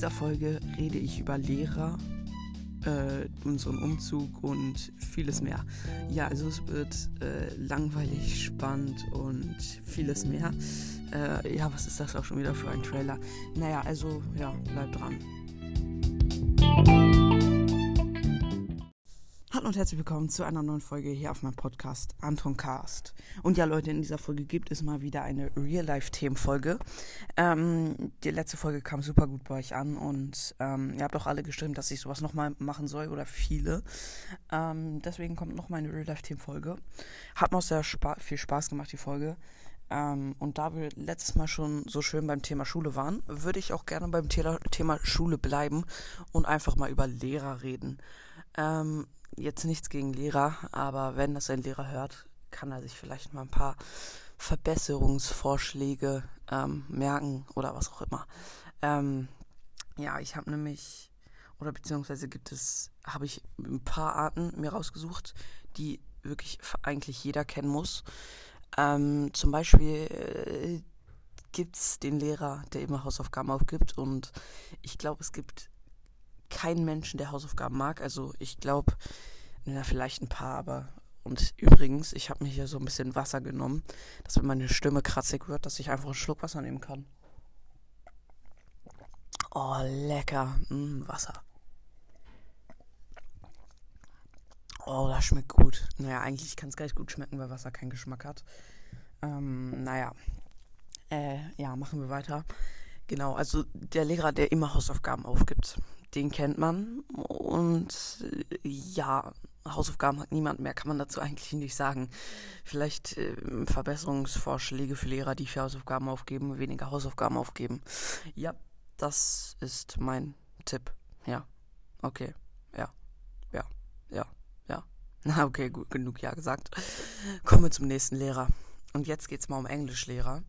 dieser Folge rede ich über Lehrer, äh, unseren Umzug und vieles mehr. Ja, also es wird äh, langweilig, spannend und vieles mehr. Äh, ja, was ist das auch schon wieder für ein Trailer? Naja, also ja, bleibt dran. Hallo und herzlich willkommen zu einer neuen Folge hier auf meinem Podcast Anton Cast. Und ja, Leute, in dieser Folge gibt es mal wieder eine Real-Life-Themenfolge. Ähm, die letzte Folge kam super gut bei euch an und ähm, ihr habt auch alle gestimmt, dass ich sowas nochmal machen soll oder viele. Ähm, deswegen kommt nochmal eine Real-Life-Themenfolge. Hat mir auch sehr spa viel Spaß gemacht, die Folge. Ähm, und da wir letztes Mal schon so schön beim Thema Schule waren, würde ich auch gerne beim Thema Schule bleiben und einfach mal über Lehrer reden. Ähm, jetzt nichts gegen Lehrer, aber wenn das ein Lehrer hört, kann er sich vielleicht mal ein paar Verbesserungsvorschläge ähm, merken oder was auch immer. Ähm, ja, ich habe nämlich, oder beziehungsweise gibt es, habe ich ein paar Arten mir rausgesucht, die wirklich eigentlich jeder kennen muss. Ähm, zum Beispiel äh, gibt es den Lehrer, der immer Hausaufgaben aufgibt und ich glaube, es gibt keinen Menschen, der Hausaufgaben mag. Also ich glaube, na, vielleicht ein paar, aber. Und übrigens, ich habe mir hier so ein bisschen Wasser genommen, dass wenn meine Stimme kratzig wird, dass ich einfach einen Schluck Wasser nehmen kann. Oh, lecker. Mm, Wasser. Oh, das schmeckt gut. Naja, eigentlich kann es gar nicht gut schmecken, weil Wasser keinen Geschmack hat. Ähm, naja. Äh, ja, machen wir weiter. Genau, also der Lehrer, der immer Hausaufgaben aufgibt den kennt man. Und ja, Hausaufgaben hat niemand mehr, kann man dazu eigentlich nicht sagen. Vielleicht äh, Verbesserungsvorschläge für Lehrer, die für Hausaufgaben aufgeben, weniger Hausaufgaben aufgeben. Ja, das ist mein Tipp. Ja, okay, ja, ja, ja, ja. Na, okay, gut, genug ja gesagt. Kommen wir zum nächsten Lehrer. Und jetzt geht es mal um Englischlehrer.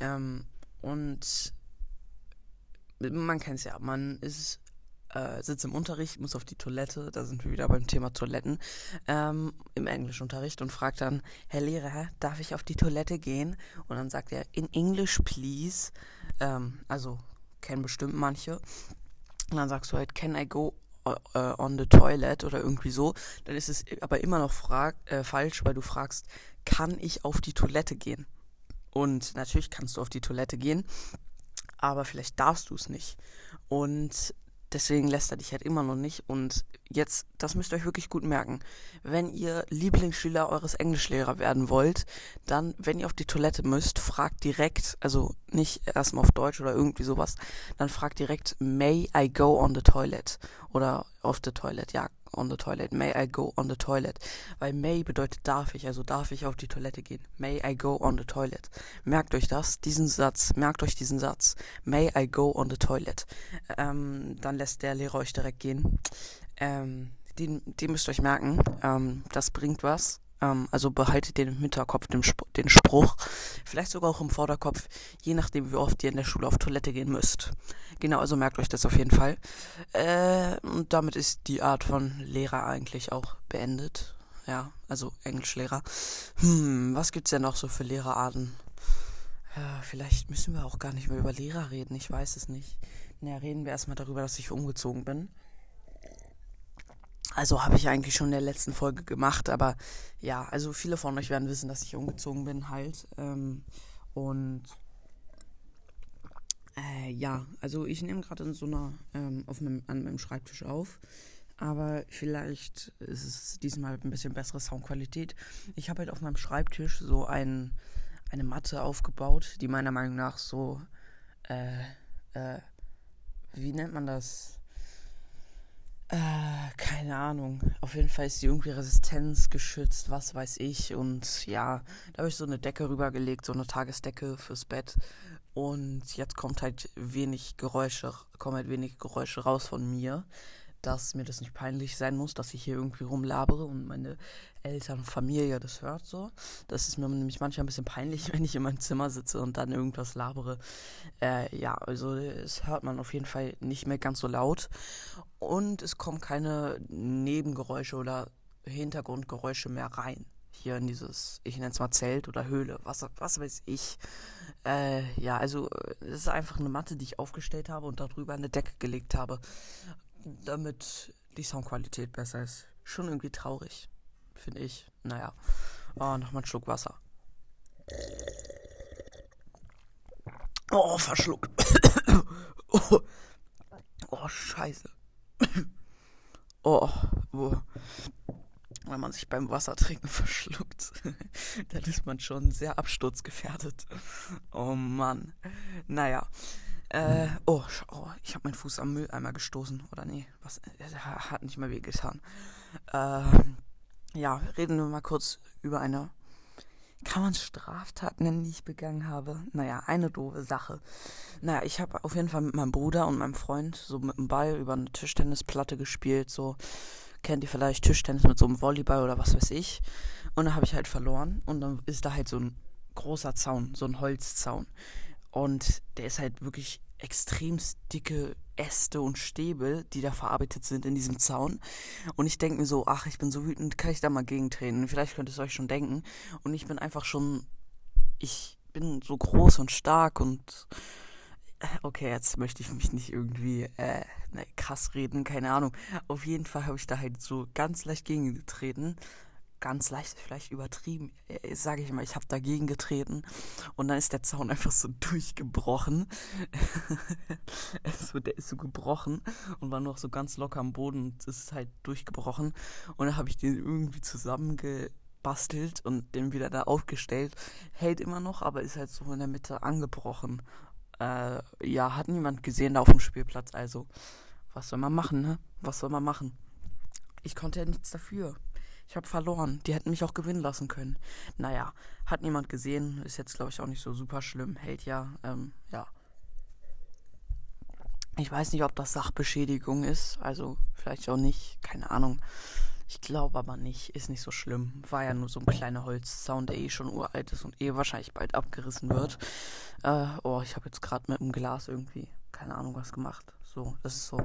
Ähm, und man kennt es ja, man ist äh, sitze im Unterricht, muss auf die Toilette, da sind wir wieder beim Thema Toiletten, ähm, im Englischunterricht und fragt dann, Herr Lehrer, darf ich auf die Toilette gehen? Und dann sagt er, in English, please. Ähm, also kennen bestimmt manche. Und dann sagst du halt, can I go uh, on the toilet oder irgendwie so. Dann ist es aber immer noch frag, äh, falsch, weil du fragst, kann ich auf die Toilette gehen? Und natürlich kannst du auf die Toilette gehen, aber vielleicht darfst du es nicht. Und Deswegen lässt er dich halt immer noch nicht. Und jetzt, das müsst ihr euch wirklich gut merken. Wenn ihr Lieblingsschüler eures Englischlehrer werden wollt, dann, wenn ihr auf die Toilette müsst, fragt direkt, also nicht erstmal auf Deutsch oder irgendwie sowas, dann fragt direkt, may I go on the toilet? Oder auf the toilet, ja, on the toilet. May I go on the toilet? Weil may bedeutet darf ich, also darf ich auf die Toilette gehen. May I go on the toilet? Merkt euch das, diesen Satz, merkt euch diesen Satz. May I go on the toilet? Ähm, dann lässt der Lehrer euch direkt gehen. Ähm, den, den müsst ihr euch merken. Ähm, das bringt was. Ähm, also behaltet den im Hinterkopf, den, Sp den Spruch. Vielleicht sogar auch im Vorderkopf, je nachdem, wie oft ihr in der Schule auf Toilette gehen müsst. Genau, also merkt euch das auf jeden Fall. Äh, und damit ist die Art von Lehrer eigentlich auch beendet. Ja, also Englischlehrer. Hm, was gibt's denn noch so für Lehrerarten? Ja, vielleicht müssen wir auch gar nicht mehr über Lehrer reden, ich weiß es nicht. Naja, reden wir erstmal darüber, dass ich umgezogen bin. Also habe ich eigentlich schon in der letzten Folge gemacht, aber ja, also viele von euch werden wissen, dass ich umgezogen bin halt. Ähm, und äh, ja, also ich nehme gerade in so einer ähm, auf meinem, an meinem Schreibtisch auf. Aber vielleicht ist es diesmal ein bisschen bessere Soundqualität. Ich habe halt auf meinem Schreibtisch so ein, eine Matte aufgebaut, die meiner Meinung nach so, äh, äh, wie nennt man das? Keine Ahnung. Auf jeden Fall ist sie irgendwie resistenzgeschützt, was weiß ich. Und ja, da habe ich so eine Decke rübergelegt, so eine Tagesdecke fürs Bett. Und jetzt kommt halt wenig Geräusche, kommen halt wenig Geräusche raus von mir dass mir das nicht peinlich sein muss, dass ich hier irgendwie rumlabere und meine Eltern, Familie das hört so. Das ist mir nämlich manchmal ein bisschen peinlich, wenn ich in meinem Zimmer sitze und dann irgendwas labere. Äh, ja, also es hört man auf jeden Fall nicht mehr ganz so laut und es kommen keine Nebengeräusche oder Hintergrundgeräusche mehr rein. Hier in dieses, ich nenne es mal Zelt oder Höhle, was, was weiß ich. Äh, ja, also es ist einfach eine Matte, die ich aufgestellt habe und darüber eine Decke gelegt habe, damit die Soundqualität besser ist. Schon irgendwie traurig, finde ich. Naja, oh, nochmal einen Schluck Wasser. Oh, verschluckt. oh. oh, scheiße. oh, wo wenn man sich beim Wassertrinken verschluckt, dann ist man schon sehr absturzgefährdet. Oh Mann. Naja. Äh, oh, oh ich habe meinen Fuß am Mülleimer gestoßen. Oder nee, was? Hat nicht mehr wehgetan. Äh, ja, reden wir mal kurz über eine. Kann man Straftat nennen, die ich begangen habe? Naja, eine doofe Sache. Naja, ich habe auf jeden Fall mit meinem Bruder und meinem Freund so mit dem Ball über eine Tischtennisplatte gespielt, so kennt ihr vielleicht Tischtennis mit so einem Volleyball oder was weiß ich. Und dann habe ich halt verloren und dann ist da halt so ein großer Zaun, so ein Holzzaun. Und der ist halt wirklich extrem dicke Äste und Stäbe, die da verarbeitet sind in diesem Zaun. Und ich denke mir so, ach, ich bin so wütend, kann ich da mal gegentreten? Vielleicht könnt ihr es euch schon denken. Und ich bin einfach schon, ich bin so groß und stark und okay, jetzt möchte ich mich nicht irgendwie äh, ne, krass reden, keine Ahnung. Auf jeden Fall habe ich da halt so ganz leicht gegengetreten. Ganz leicht, vielleicht übertrieben, äh, sage ich mal, ich habe dagegen getreten und dann ist der Zaun einfach so durchgebrochen. so, der ist so gebrochen und war noch so ganz locker am Boden und ist halt durchgebrochen. Und dann habe ich den irgendwie zusammengebastelt und den wieder da aufgestellt. Hält immer noch, aber ist halt so in der Mitte angebrochen. Äh, ja, hat niemand gesehen da auf dem Spielplatz. Also, was soll man machen, ne? Was soll man machen? Ich konnte ja nichts dafür. Ich habe verloren. Die hätten mich auch gewinnen lassen können. Naja, hat niemand gesehen. Ist jetzt, glaube ich, auch nicht so super schlimm. Hält ja, ähm, ja. Ich weiß nicht, ob das Sachbeschädigung ist. Also, vielleicht auch nicht. Keine Ahnung. Ich glaube aber nicht, ist nicht so schlimm. War ja nur so ein kleiner Holzzaun, der eh schon uralt ist und eh wahrscheinlich bald abgerissen wird. Äh, oh, ich habe jetzt gerade mit dem Glas irgendwie, keine Ahnung, was gemacht. So, das ist so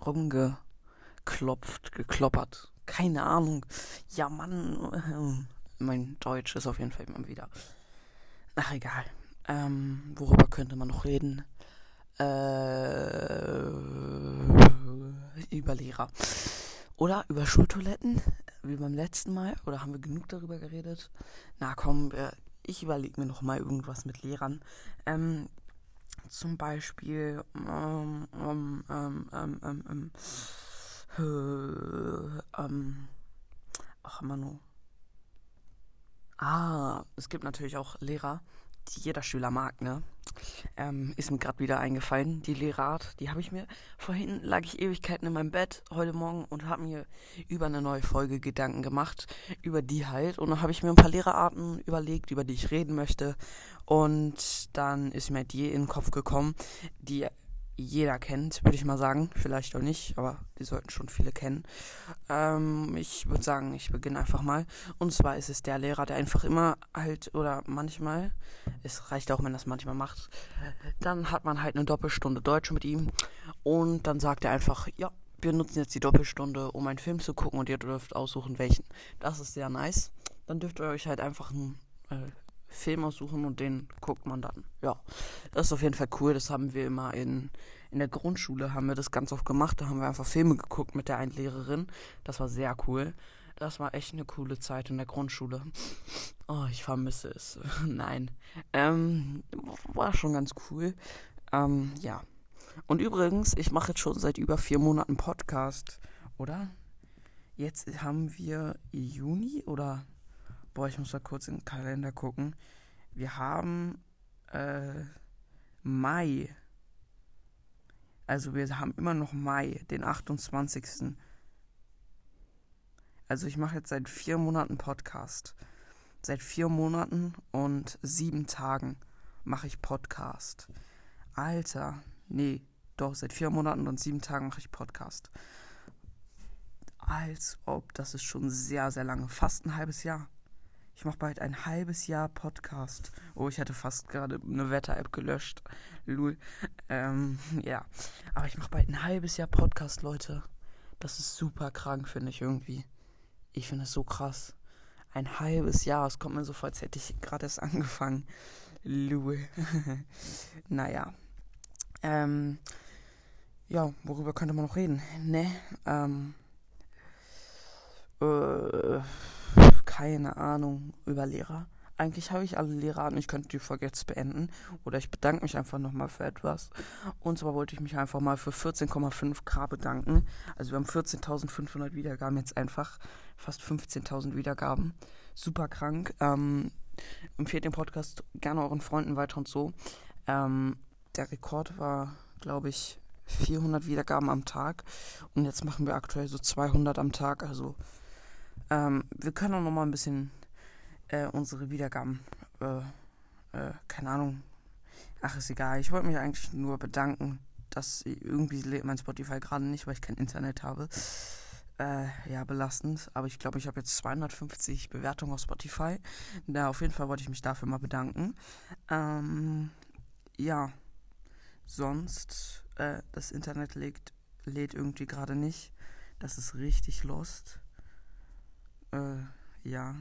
rumgeklopft, gekloppert. Keine Ahnung. Ja, Mann. Mein Deutsch ist auf jeden Fall immer wieder. Ach, egal. Ähm, worüber könnte man noch reden? Äh, über Lehrer. Oder über Schultoiletten, wie beim letzten Mal. Oder haben wir genug darüber geredet? Na komm, ich überlege mir noch mal irgendwas mit Lehrern. Ähm, zum Beispiel, ähm, ähm, ähm, ähm, ähm, ähm, ähm ach, Manu. Ah, es gibt natürlich auch Lehrer, die jeder Schüler mag, ne? Ähm, ist mir gerade wieder eingefallen, die Lehrart. Die habe ich mir. Vorhin lag ich Ewigkeiten in meinem Bett heute Morgen und habe mir über eine neue Folge Gedanken gemacht. Über die halt. Und dann habe ich mir ein paar Lehrerarten überlegt, über die ich reden möchte. Und dann ist mir die in den Kopf gekommen, die jeder kennt, würde ich mal sagen. Vielleicht auch nicht, aber die sollten schon viele kennen. Ähm, ich würde sagen, ich beginne einfach mal. Und zwar ist es der Lehrer, der einfach immer halt, oder manchmal, es reicht auch, wenn das manchmal macht, dann hat man halt eine Doppelstunde Deutsch mit ihm. Und dann sagt er einfach, ja, wir nutzen jetzt die Doppelstunde, um einen Film zu gucken und ihr dürft aussuchen, welchen. Das ist sehr nice. Dann dürft ihr euch halt einfach einen äh, Film aussuchen und den guckt man dann. Ja, das ist auf jeden Fall cool. Das haben wir immer in, in der Grundschule, haben wir das ganz oft gemacht. Da haben wir einfach Filme geguckt mit der einen Lehrerin. Das war sehr cool. Das war echt eine coole Zeit in der Grundschule. Oh, ich vermisse es. Nein. Ähm, war schon ganz cool. Ähm, ja. Und übrigens, ich mache jetzt schon seit über vier Monaten Podcast, oder? Jetzt haben wir Juni oder Boah, ich muss da kurz in den Kalender gucken. Wir haben äh, Mai. Also wir haben immer noch Mai, den 28. Also ich mache jetzt seit vier Monaten Podcast. Seit vier Monaten und sieben Tagen mache ich Podcast. Alter, nee, doch, seit vier Monaten und sieben Tagen mache ich Podcast. Als ob, das ist schon sehr, sehr lange. Fast ein halbes Jahr. Ich mache bald ein halbes Jahr Podcast. Oh, ich hatte fast gerade eine Wetter-App gelöscht. Lul. Ähm, ja. Aber ich mache bald ein halbes Jahr Podcast, Leute. Das ist super krank, finde ich irgendwie. Ich finde es so krass. Ein halbes Jahr. Es kommt mir so vor, als hätte ich gerade erst angefangen. Lue. naja. Ähm, ja, worüber könnte man noch reden? Ne, ähm, äh, keine Ahnung, über Lehrer. Eigentlich habe ich alle Lehrer an. Ich könnte die Folge jetzt beenden. Oder ich bedanke mich einfach nochmal für etwas. Und zwar wollte ich mich einfach mal für 14,5k bedanken. Also wir haben 14.500 Wiedergaben jetzt einfach. Fast 15.000 Wiedergaben. Super krank. Ähm, empfehlt den Podcast gerne euren Freunden weiter und so. Ähm, der Rekord war, glaube ich, 400 Wiedergaben am Tag. Und jetzt machen wir aktuell so 200 am Tag. Also ähm, wir können auch noch mal ein bisschen äh, unsere Wiedergaben, äh, äh, keine Ahnung. Ach, ist egal. Ich wollte mich eigentlich nur bedanken, dass irgendwie lädt mein Spotify gerade nicht, weil ich kein Internet habe. Äh, ja, belastend. Aber ich glaube, ich habe jetzt 250 Bewertungen auf Spotify. Da auf jeden Fall wollte ich mich dafür mal bedanken. Ähm, ja. Sonst, äh, das Internet lädt, lädt irgendwie gerade nicht. Das ist richtig lost. Äh, ja.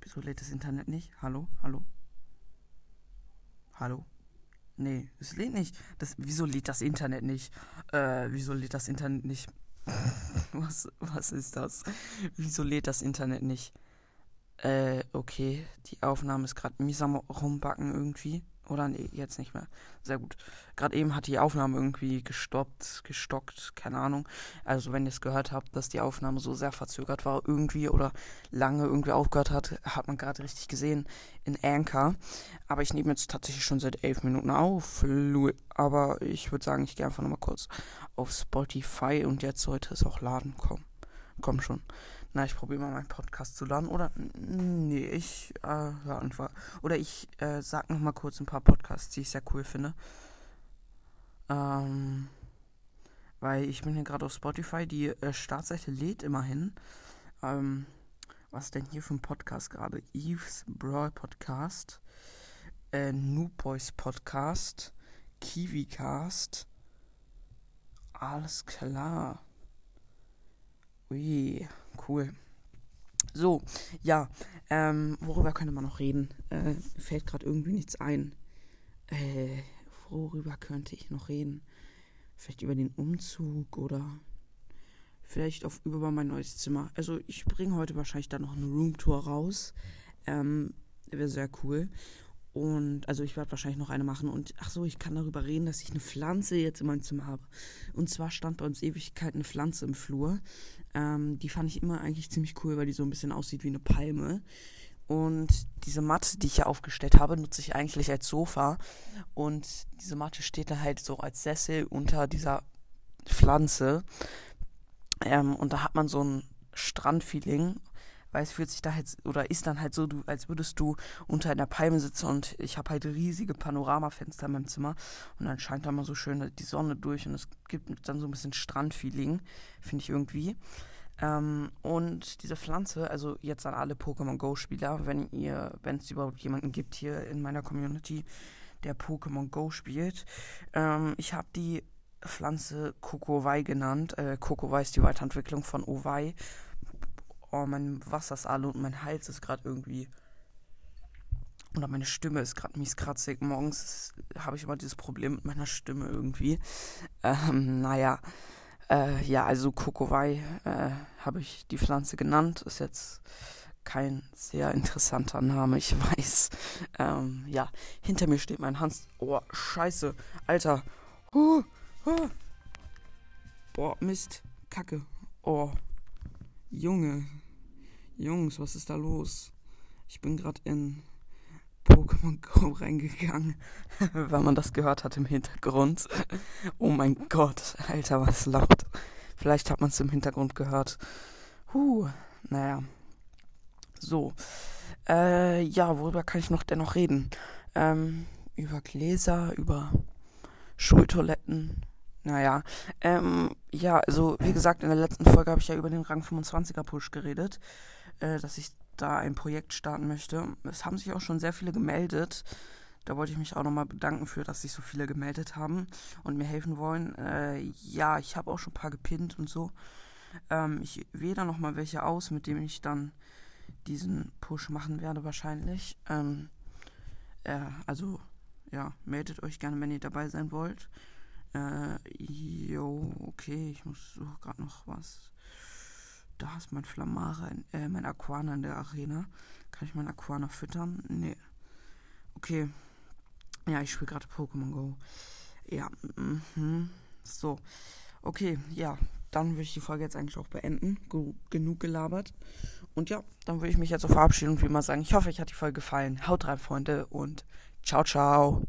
Wieso lädt das Internet nicht? Hallo? Hallo? Hallo? Nee, es lädt nicht. Das, wieso lädt das Internet nicht? Äh, wieso lädt das Internet nicht? was, was ist das? Wieso lädt das Internet nicht? Äh, okay. Die Aufnahme ist gerade mies am rumbacken irgendwie. Oder nee, jetzt nicht mehr. Sehr gut. Gerade eben hat die Aufnahme irgendwie gestoppt, gestockt, keine Ahnung. Also wenn ihr es gehört habt, dass die Aufnahme so sehr verzögert war irgendwie oder lange irgendwie aufgehört hat, hat man gerade richtig gesehen in Anchor. Aber ich nehme jetzt tatsächlich schon seit elf Minuten auf. Aber ich würde sagen, ich gehe einfach nochmal kurz auf Spotify und jetzt sollte es auch laden. Komm, komm schon. Na, ich probiere mal meinen Podcast zu laden. Oder, nee, ich, äh, ja, einfach. Oder ich, äh, sag noch mal kurz ein paar Podcasts, die ich sehr cool finde. Ähm, weil ich bin hier gerade auf Spotify, die äh, Startseite lädt immerhin. Ähm, was denn hier für ein Podcast gerade? Eves Brawl Podcast, äh, New Boys Podcast, KiwiCast. Alles klar. Ui cool. So, ja, ähm, worüber könnte man noch reden? Äh, fällt gerade irgendwie nichts ein. Äh, worüber könnte ich noch reden? Vielleicht über den Umzug oder vielleicht auf über mein neues Zimmer. Also ich bringe heute wahrscheinlich dann noch eine Roomtour raus. Ähm, wäre sehr cool. Und also ich werde wahrscheinlich noch eine machen. Und ach so, ich kann darüber reden, dass ich eine Pflanze jetzt in meinem Zimmer habe. Und zwar stand bei uns Ewigkeit eine Pflanze im Flur. Ähm, die fand ich immer eigentlich ziemlich cool, weil die so ein bisschen aussieht wie eine Palme. Und diese Matte, die ich hier aufgestellt habe, nutze ich eigentlich als Sofa. Und diese Matte steht da halt so als Sessel unter dieser Pflanze. Ähm, und da hat man so ein Strandfeeling weil es fühlt sich da halt oder ist dann halt so, du, als würdest du unter einer Palme sitzen und ich habe halt riesige Panoramafenster in meinem Zimmer und dann scheint da mal so schön die Sonne durch und es gibt dann so ein bisschen Strandfeeling, finde ich irgendwie. Ähm, und diese Pflanze, also jetzt an alle Pokémon Go-Spieler, wenn ihr, wenn es überhaupt jemanden gibt hier in meiner Community, der Pokémon Go spielt, ähm, ich habe die Pflanze Kokowai genannt. Äh, Kokowai ist die Weiterentwicklung von Owai oh, mein Wasser ist alle und mein Hals ist gerade irgendwie. Oder meine Stimme ist gerade mies kratzig. Morgens habe ich immer dieses Problem mit meiner Stimme irgendwie. Ähm, naja. Äh, ja, also Kokowai äh, habe ich die Pflanze genannt. Ist jetzt kein sehr interessanter Name, ich weiß. Ähm, ja, hinter mir steht mein Hans. Oh, scheiße. Alter. Huh, huh. Boah, Mist. Kacke. Oh. Junge. Jungs, was ist da los? Ich bin gerade in Pokémon Go reingegangen, weil man das gehört hat im Hintergrund. Oh mein Gott, Alter, was laut. Vielleicht hat man es im Hintergrund gehört. Huh, naja. So. Äh, ja, worüber kann ich noch dennoch reden? Ähm, über Gläser, über Schultoiletten. Naja, ähm, ja, also wie gesagt, in der letzten Folge habe ich ja über den Rang 25er Push geredet äh, dass ich da ein Projekt starten möchte. Es haben sich auch schon sehr viele gemeldet. Da wollte ich mich auch nochmal bedanken für, dass sich so viele gemeldet haben und mir helfen wollen. Äh, ja, ich habe auch schon ein paar gepinnt und so. Ähm, ich wähle da nochmal welche aus, mit denen ich dann diesen Push machen werde wahrscheinlich. Ähm, äh, also, ja, meldet euch gerne, wenn ihr dabei sein wollt. Äh, jo, okay, ich muss suche gerade noch was. Da ist mein Flamare, äh, mein Aquana in der Arena. Kann ich meinen Aquana füttern? Nee. Okay. Ja, ich spiele gerade Pokémon Go. Ja, mhm. so. Okay, ja, dann würde ich die Folge jetzt eigentlich auch beenden. genug gelabert. Und ja, dann würde ich mich jetzt so verabschieden und wie immer sagen, ich hoffe, euch hat die Folge gefallen. Haut rein, Freunde, und ciao, ciao.